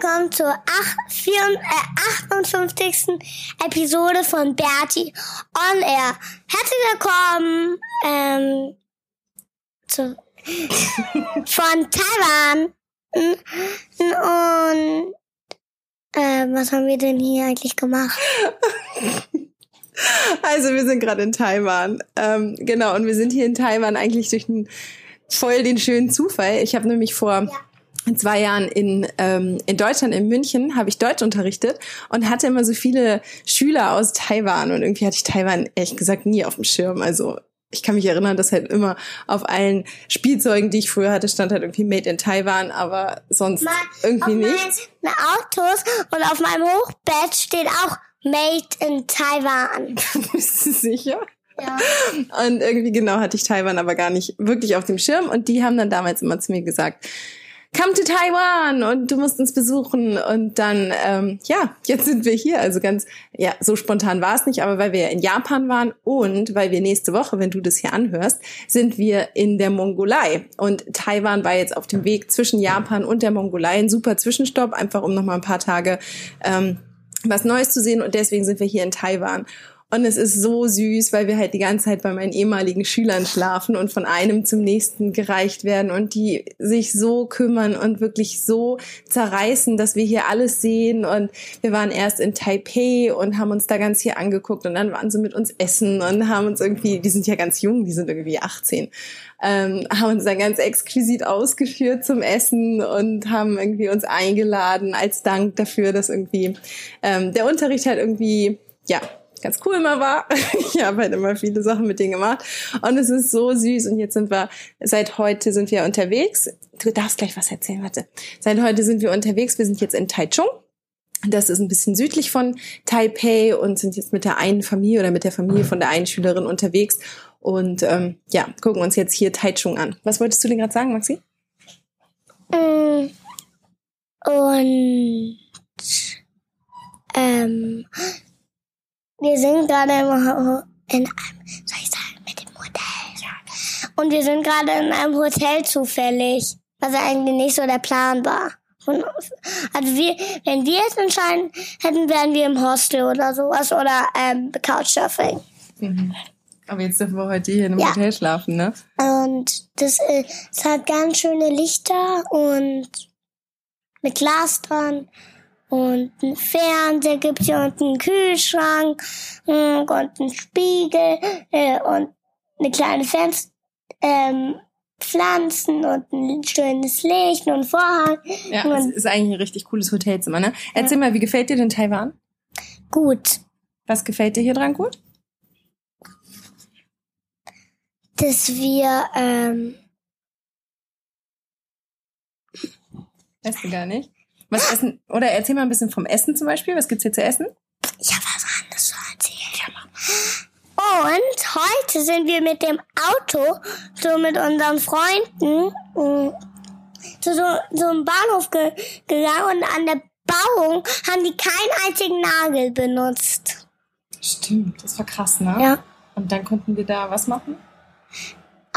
Willkommen zur ach- vier- äh, 58. Episode von Bertie on Air. Herzlich willkommen ähm, zu, von Taiwan. Und äh, was haben wir denn hier eigentlich gemacht? Also wir sind gerade in Taiwan. Ähm, genau, und wir sind hier in Taiwan eigentlich durch einen, voll den schönen Zufall. Ich habe nämlich vor zwei Jahren in, ähm, in Deutschland, in München, habe ich Deutsch unterrichtet und hatte immer so viele Schüler aus Taiwan. Und irgendwie hatte ich Taiwan ehrlich gesagt nie auf dem Schirm. Also ich kann mich erinnern, dass halt immer auf allen Spielzeugen, die ich früher hatte, stand halt irgendwie Made in Taiwan, aber sonst irgendwie auf nichts. meinen Autos und auf meinem Hochbett steht auch Made in Taiwan. Bist du sicher? Ja. Und irgendwie genau hatte ich Taiwan aber gar nicht wirklich auf dem Schirm. Und die haben dann damals immer zu mir gesagt, come to Taiwan und du musst uns besuchen. Und dann, ähm, ja, jetzt sind wir hier. Also ganz, ja, so spontan war es nicht, aber weil wir ja in Japan waren und weil wir nächste Woche, wenn du das hier anhörst, sind wir in der Mongolei. Und Taiwan war jetzt auf dem Weg zwischen Japan und der Mongolei. Ein super Zwischenstopp, einfach um nochmal ein paar Tage ähm, was Neues zu sehen. Und deswegen sind wir hier in Taiwan. Und es ist so süß, weil wir halt die ganze Zeit bei meinen ehemaligen Schülern schlafen und von einem zum nächsten gereicht werden und die sich so kümmern und wirklich so zerreißen, dass wir hier alles sehen. Und wir waren erst in Taipei und haben uns da ganz hier angeguckt und dann waren sie mit uns essen und haben uns irgendwie, die sind ja ganz jung, die sind irgendwie 18, ähm, haben uns dann ganz exquisit ausgeführt zum Essen und haben irgendwie uns eingeladen als Dank dafür, dass irgendwie ähm, der Unterricht halt irgendwie, ja, ganz cool immer war. Ich habe halt immer viele Sachen mit denen gemacht. Und es ist so süß. Und jetzt sind wir, seit heute sind wir unterwegs. Du darfst gleich was erzählen, warte. Seit heute sind wir unterwegs. Wir sind jetzt in Taichung. Das ist ein bisschen südlich von Taipei und sind jetzt mit der einen Familie oder mit der Familie von der einen Schülerin unterwegs. Und ähm, ja, gucken uns jetzt hier Taichung an. Was wolltest du denn gerade sagen, Maxi? Mm. Und ähm, wir sind gerade in einem, soll ich sagen, mit dem Hotel. Und wir sind gerade in einem Hotel zufällig, was eigentlich nicht so der Plan war. Also wir, wenn wir es entscheiden hätten, wären wir im Hostel oder sowas oder ähm, Couchsurfing. Aber jetzt dürfen wir heute hier in einem Ja. Hotel schlafen, ne? Und das, äh, es hat ganz schöne Lichter und mit Glas dran. Und ein Fernseher gibt's hier und einen Kühlschrank mm, und einen Spiegel äh, und eine kleine Fenster, ähm, Pflanzen und ein schönes Licht und Vorhang. Ja, es ist eigentlich ein richtig cooles Hotelzimmer, ne? Erzähl mal, wie gefällt dir denn Taiwan? Gut, Was gefällt dir hier dran gut? dass wir ähm, Weißt du gar nicht. Was essen? Oder erzähl mal ein bisschen vom Essen zum Beispiel. Was gibt's hier zu essen? Ich habe was anderes zu erzählen. Und heute sind wir mit dem Auto so mit unseren Freunden mm, zu so, so einem Bahnhof ge gegangen und an der Bauung haben die keinen einzigen Nagel benutzt. Stimmt, das war krass, ne? Ja. Und dann konnten wir da was machen?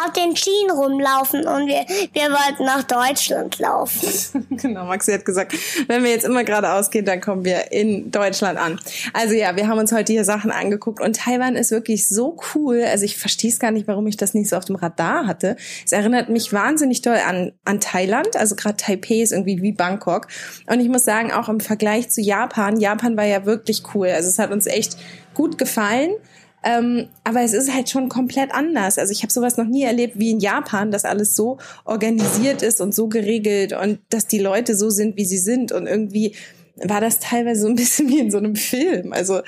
Auf den Schienen rumlaufen und wir, wir wollten nach Deutschland laufen. genau, Maxi hat gesagt, wenn wir jetzt immer geradeaus gehen, dann kommen wir in Deutschland an. Also ja, wir haben uns heute hier Sachen angeguckt und Taiwan ist wirklich so cool. Also ich verstehe es gar nicht, warum ich das nicht so auf dem Radar hatte. Es erinnert mich wahnsinnig doll an, an Thailand. Also gerade Taipei ist irgendwie wie Bangkok. Und ich muss sagen, auch im Vergleich zu Japan, Japan war ja wirklich cool. Also es hat uns echt gut gefallen. Ähm, aber es ist halt schon komplett anders. Also ich habe sowas noch nie erlebt wie in Japan, dass alles so organisiert ist und so geregelt und dass die Leute so sind, wie sie sind. Und irgendwie war das teilweise so ein bisschen wie in so einem Film. Also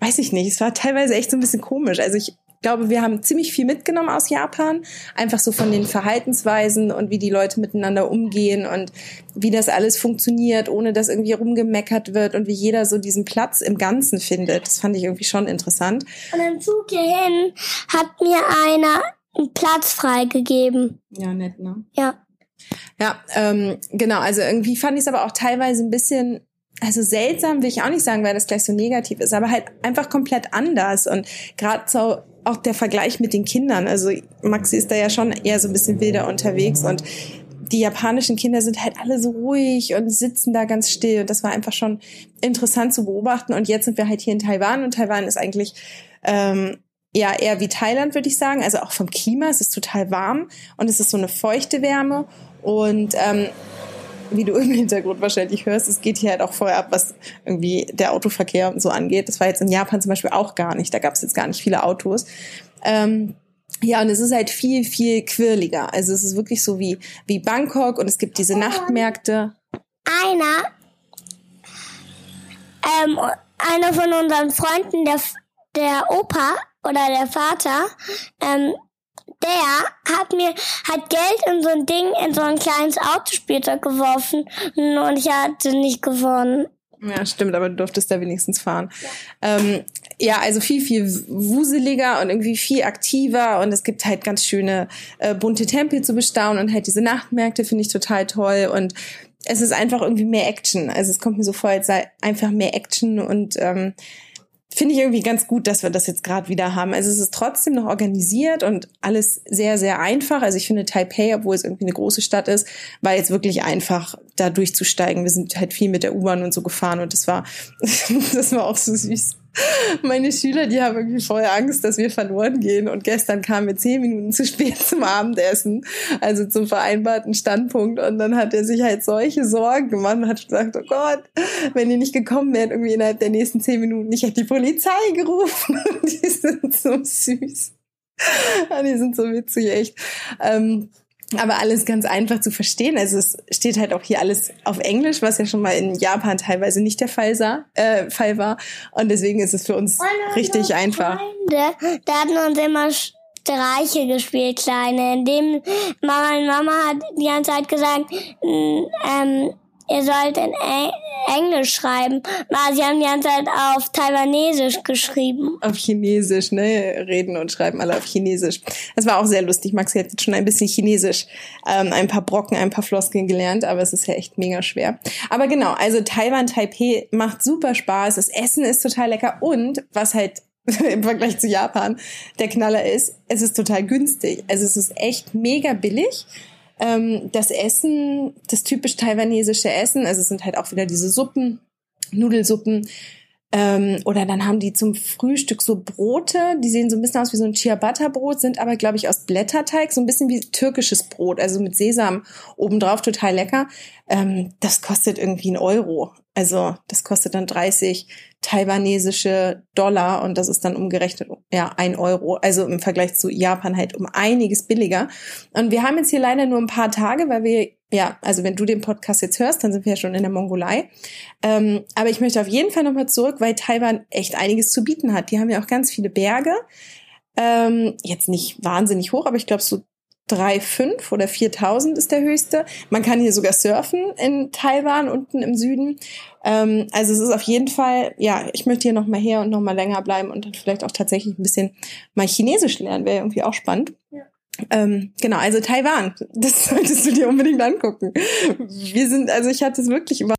weiß ich nicht, es war teilweise echt so ein bisschen komisch. Also ich glaube, wir haben ziemlich viel mitgenommen aus Japan, einfach so von den Verhaltensweisen und wie die Leute miteinander umgehen und wie das alles funktioniert, ohne dass irgendwie rumgemeckert wird und wie jeder so diesen Platz im Ganzen findet. Das fand ich irgendwie schon interessant. Und im Zug hierhin hat mir einer einen Platz freigegeben. Ja, nett, ne? Ja. Ja, ähm, genau. Also irgendwie fand ich es aber auch teilweise ein bisschen also seltsam will ich auch nicht sagen, weil das gleich so negativ ist, aber halt einfach komplett anders und gerade so auch der Vergleich mit den Kindern. Also Maxi ist da ja schon eher so ein bisschen wilder unterwegs und die japanischen Kinder sind halt alle so ruhig und sitzen da ganz still. Und das war einfach schon interessant zu beobachten. Und jetzt sind wir halt hier in Taiwan und Taiwan ist eigentlich ähm, ja eher wie Thailand, würde ich sagen. Also auch vom Klima, es ist total warm und es ist so eine feuchte Wärme. Und ähm, wie du im Hintergrund wahrscheinlich hörst, es geht hier halt auch vorher ab, was irgendwie der Autoverkehr und so angeht. Das war jetzt in Japan zum Beispiel auch gar nicht. Da gab es jetzt gar nicht viele Autos. Ähm, ja, und es ist halt viel, viel quirliger. Also es ist wirklich so wie, wie Bangkok und es gibt diese Nachtmärkte. Einer, ähm, einer von unseren Freunden, der, der Opa oder der Vater, ähm, der hat mir hat Geld in so ein Ding in so ein kleines Autospielzeug geworfen und ich hatte nicht gewonnen. Ja, stimmt, aber du durftest da wenigstens fahren. Ja. Ähm, ja, also viel, viel wuseliger und irgendwie viel aktiver und es gibt halt ganz schöne äh, bunte Tempel zu bestaunen und halt diese Nachtmärkte finde ich total toll und es ist einfach irgendwie mehr Action. Also es kommt mir so vor, als sei einfach mehr Action und ähm, finde ich irgendwie ganz gut, dass wir das jetzt gerade wieder haben. Also es ist trotzdem noch organisiert und alles sehr, sehr einfach. Also ich finde Taipei, obwohl es irgendwie eine große Stadt ist, war jetzt wirklich einfach, da durchzusteigen. Wir sind halt viel mit der U-Bahn und so gefahren und das war, das war auch so süß. Meine Schüler, die haben irgendwie voll Angst, dass wir verloren gehen. Und gestern kamen wir zehn Minuten zu spät zum Abendessen, also zum vereinbarten Standpunkt. Und dann hat er sich halt solche Sorgen gemacht und hat gesagt, oh Gott, wenn ihr nicht gekommen wärt, irgendwie innerhalb der nächsten zehn Minuten, ich hätte die Polizei gerufen. Die sind so süß. Die sind so witzig, echt. Ähm, aber alles ganz einfach zu verstehen. Also es steht halt auch hier alles auf Englisch, was ja schon mal in Japan teilweise nicht der Fall, sah, äh, Fall war. Und deswegen ist es für uns richtig einfach. Freunde, da hatten uns immer Streiche gespielt, kleine, in dem Mama und Mama hat die ganze Zeit gesagt, ähm, ihr sollt in Englisch schreiben. Na, sie haben die ganze Zeit auf Taiwanesisch geschrieben. Auf Chinesisch, ne? Reden und schreiben alle auf Chinesisch. Das war auch sehr lustig. Maxi hat jetzt schon ein bisschen Chinesisch, ähm, ein paar Brocken, ein paar Floskeln gelernt, aber es ist ja echt mega schwer. Aber genau, also Taiwan, Taipei macht super Spaß. Das Essen ist total lecker und was halt im Vergleich zu Japan der Knaller ist, es ist total günstig. Also es ist echt mega billig. Ähm, das Essen, das typisch taiwanesische Essen, also es sind halt auch wieder diese Suppen, Nudelsuppen. Ähm, oder dann haben die zum Frühstück so Brote, die sehen so ein bisschen aus wie so ein Ciabatta-Brot, sind aber, glaube ich, aus Blätterteig, so ein bisschen wie türkisches Brot, also mit Sesam obendrauf, total lecker. Ähm, das kostet irgendwie ein Euro. Also das kostet dann 30 taiwanesische Dollar und das ist dann umgerechnet ja ein Euro. Also im Vergleich zu Japan halt um einiges billiger. Und wir haben jetzt hier leider nur ein paar Tage, weil wir ja, also wenn du den Podcast jetzt hörst, dann sind wir ja schon in der Mongolei. Ähm, aber ich möchte auf jeden Fall nochmal zurück, weil Taiwan echt einiges zu bieten hat. Die haben ja auch ganz viele Berge. Ähm, jetzt nicht wahnsinnig hoch, aber ich glaube so 3,5 oder 4.000 ist der höchste. Man kann hier sogar surfen in Taiwan unten im Süden. Ähm, also es ist auf jeden Fall, ja, ich möchte hier noch mal her und noch mal länger bleiben und dann vielleicht auch tatsächlich ein bisschen mal Chinesisch lernen, wäre irgendwie auch spannend. Ja. Ähm, genau, also Taiwan, das solltest du dir unbedingt angucken. Wir sind, also ich hatte es wirklich über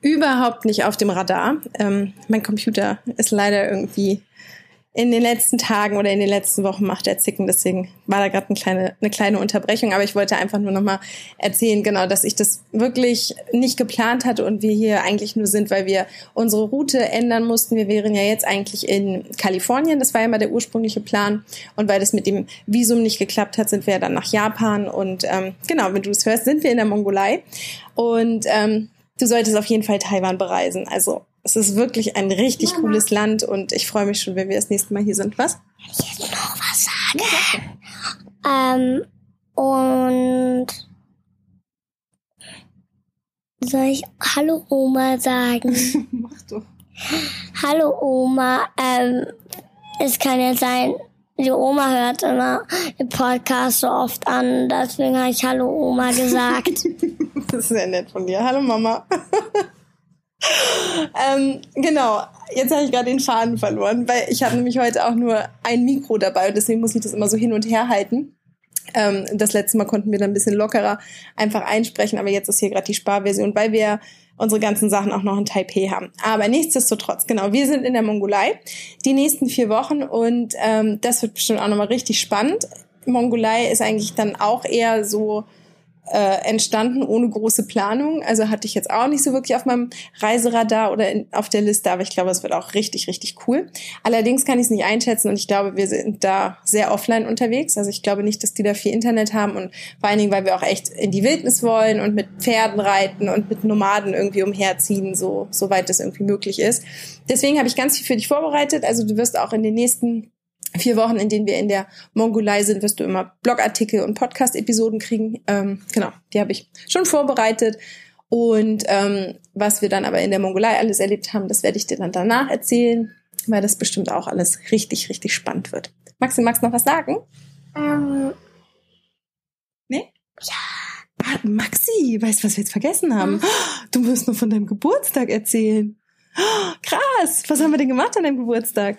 überhaupt nicht auf dem Radar. Ähm, mein Computer ist leider irgendwie in den letzten Tagen oder in den letzten Wochen macht er Zicken. Deswegen war da gerade eine kleine, eine kleine Unterbrechung. Aber ich wollte einfach nur nochmal erzählen, genau, dass ich das wirklich nicht geplant hatte und wir hier eigentlich nur sind, weil wir unsere Route ändern mussten. Wir wären ja jetzt eigentlich in Kalifornien. Das war ja mal der ursprüngliche Plan. Und weil das mit dem Visum nicht geklappt hat, sind wir dann nach Japan. Und ähm, genau, wenn du es hörst, sind wir in der Mongolei. Und ähm, du solltest auf jeden Fall Taiwan bereisen. Also es ist wirklich ein richtig Mama. cooles Land und ich freue mich schon, wenn wir das nächste Mal hier sind. Was? ich jetzt noch was sagen? Ähm, und soll ich Hallo Oma sagen? Mach doch. Hallo Oma. Ähm, es kann ja sein, die Oma hört immer den Podcast so oft an. Deswegen habe ich Hallo Oma gesagt. Das ist sehr nett von dir. Hallo Mama. Ähm, genau, jetzt habe ich gerade den Faden verloren, weil ich habe nämlich heute auch nur ein Mikro dabei und deswegen muss ich das immer so hin und her halten. Ähm, das letzte Mal konnten wir dann ein bisschen lockerer einfach einsprechen, aber jetzt ist hier gerade die Sparversion, weil wir unsere ganzen Sachen auch noch in Taipei haben. Aber nichtsdestotrotz, genau, wir sind in der Mongolei die nächsten vier Wochen und ähm, das wird bestimmt auch nochmal richtig spannend. Mongolei ist eigentlich dann auch eher so äh, entstanden ohne große Planung. Also hatte ich jetzt auch nicht so wirklich auf meinem Reiseradar oder in, auf der Liste, aber ich glaube, es wird auch richtig, richtig cool. Allerdings kann ich es nicht einschätzen und ich glaube, wir sind da sehr offline unterwegs. Also ich glaube nicht, dass die da viel Internet haben und vor allen Dingen, weil wir auch echt in die Wildnis wollen und mit Pferden reiten und mit Nomaden irgendwie umherziehen, so soweit das irgendwie möglich ist. Deswegen habe ich ganz viel für dich vorbereitet. Also du wirst auch in den nächsten vier Wochen, in denen wir in der Mongolei sind, wirst du immer Blogartikel und Podcast-Episoden kriegen. Ähm, genau, die habe ich schon vorbereitet. Und ähm, was wir dann aber in der Mongolei alles erlebt haben, das werde ich dir dann danach erzählen, weil das bestimmt auch alles richtig, richtig spannend wird. Maxi, magst du noch was sagen? ähm, Nee? Ja. Ah, Maxi, weißt du, was wir jetzt vergessen haben? Du musst noch von deinem Geburtstag erzählen. Krass, was haben wir denn gemacht an deinem Geburtstag?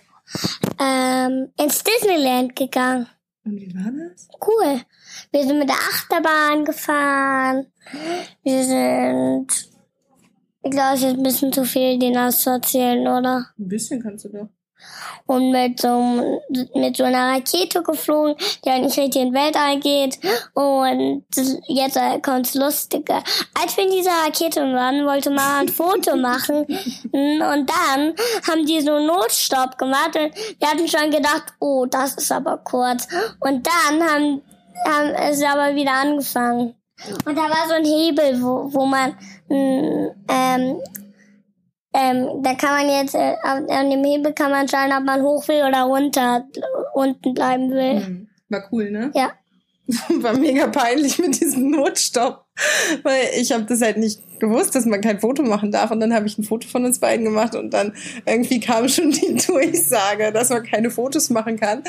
Ähm, ins Disneyland gegangen. Und wie war das? Cool. Wir sind mit der Achterbahn gefahren. Wir sind. Ich glaube, es ist ein bisschen zu viel, den auszuerzählen, oder? Ein bisschen kannst du doch. Und mit so, mit so einer Rakete geflogen, die eigentlich richtig in den Weltall geht. Und jetzt äh, kommt's Lustige. Als wir in dieser Rakete waren, wollte man ein Foto machen. Und dann haben die so einen Notstopp gemacht. Und wir hatten schon gedacht, oh, das ist aber kurz. Und dann haben, haben es aber wieder angefangen. Und da war so ein Hebel, wo, wo man mh, ähm, ähm, da kann man jetzt, äh, an dem Hebel kann man entscheiden, ob man hoch will oder runter, unten bleiben will. Hm. War cool, ne? Ja. War mega peinlich mit diesem Notstopp, weil ich habe das halt nicht gewusst, dass man kein Foto machen darf. Und dann habe ich ein Foto von uns beiden gemacht. Und dann irgendwie kam schon die Durchsage, dass man keine Fotos machen kann.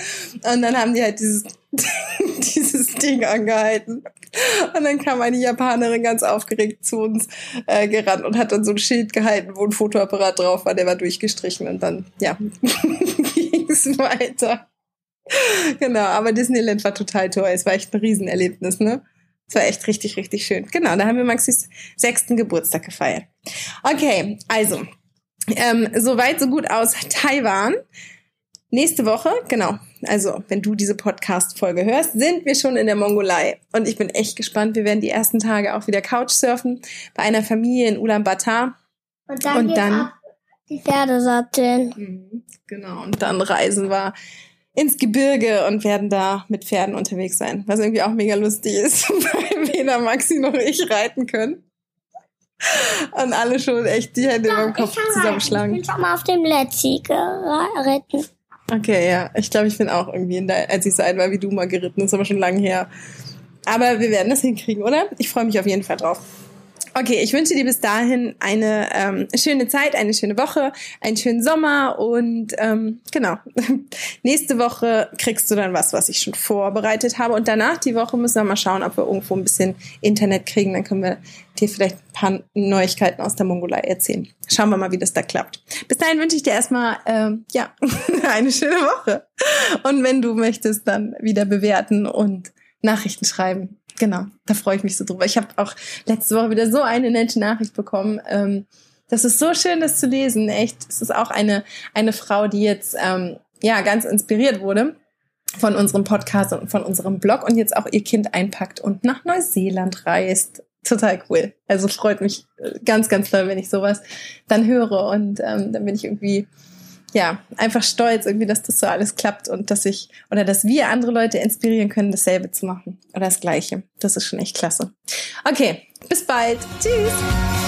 Und dann haben die halt dieses dieses Ding angehalten. Und dann kam eine Japanerin ganz aufgeregt zu uns äh, gerannt und hat dann so ein Schild gehalten, wo ein Fotoapparat drauf war, der war durchgestrichen. Und dann ja ging es weiter. Genau, aber Disneyland war total toll. Es war echt ein Riesenerlebnis, ne? Es war echt richtig, richtig schön. Genau, da haben wir Maxis sechsten Geburtstag gefeiert. Okay, also, ähm, so weit, so gut aus Taiwan. Nächste Woche, genau, also wenn du diese Podcast-Folge hörst, sind wir schon in der Mongolei. Und ich bin echt gespannt. Wir werden die ersten Tage auch wieder Couchsurfen bei einer Familie in Ulaanbaatar. Und dann, Und dann- die Pferde satteln. Mhm, Genau, und dann reisen wir ins Gebirge und werden da mit Pferden unterwegs sein, was irgendwie auch mega lustig ist, weil weder Maxi noch ich reiten können. Und alle schon echt die Hände über dem Kopf ich, kann reiten. ich zusammenschlagen. bin schon mal auf dem Letzi geritten. Okay, ja, ich glaube, ich bin auch irgendwie, in der, als ich so alt war wie du mal geritten, ist aber schon lange her. Aber wir werden das hinkriegen, oder? Ich freue mich auf jeden Fall drauf. Okay, ich wünsche dir bis dahin eine ähm, schöne Zeit, eine schöne Woche, einen schönen Sommer und ähm, genau. Nächste Woche kriegst du dann was, was ich schon vorbereitet habe. Und danach die Woche müssen wir mal schauen, ob wir irgendwo ein bisschen Internet kriegen. Dann können wir dir vielleicht ein paar Neuigkeiten aus der Mongolei erzählen. Schauen wir mal, wie das da klappt. Bis dahin wünsche ich dir erstmal ähm, ja eine schöne Woche. Und wenn du möchtest, dann wieder bewerten und Nachrichten schreiben. Genau, da freue ich mich so drüber. Ich habe auch letzte Woche wieder so eine nette Nachricht bekommen. Ähm, das ist so schön, das zu lesen. Echt, es ist auch eine eine Frau, die jetzt ähm, ja ganz inspiriert wurde von unserem Podcast und von unserem Blog und jetzt auch ihr Kind einpackt und nach Neuseeland reist. Total cool. Also freut mich äh, ganz, ganz toll, wenn ich sowas dann höre und ähm, dann bin ich irgendwie ja, einfach stolz irgendwie, dass das so alles klappt und dass ich oder dass wir andere Leute inspirieren können, dasselbe zu machen oder das Gleiche. Das ist schon echt klasse. Okay, bis bald. Tschüss.